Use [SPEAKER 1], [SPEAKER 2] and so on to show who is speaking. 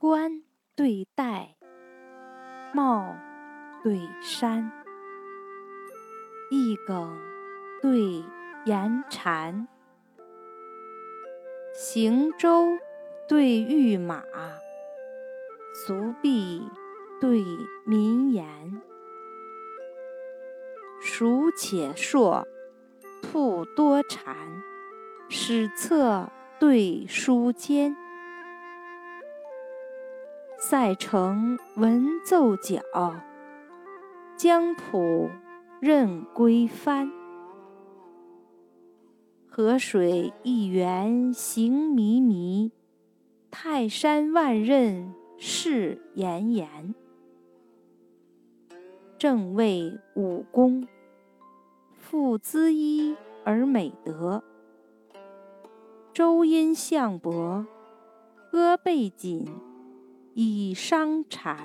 [SPEAKER 1] 冠对戴，帽对衫，一梗对言蝉，行舟对御马，俗弊对民言。鼠且硕，兔多馋，史册对书笺。塞城闻奏角，江浦任归帆。河水一源行迷迷，泰山万仞势炎炎。正谓武功，复姿衣而美德；周殷项伯，阿背锦。以伤蝉。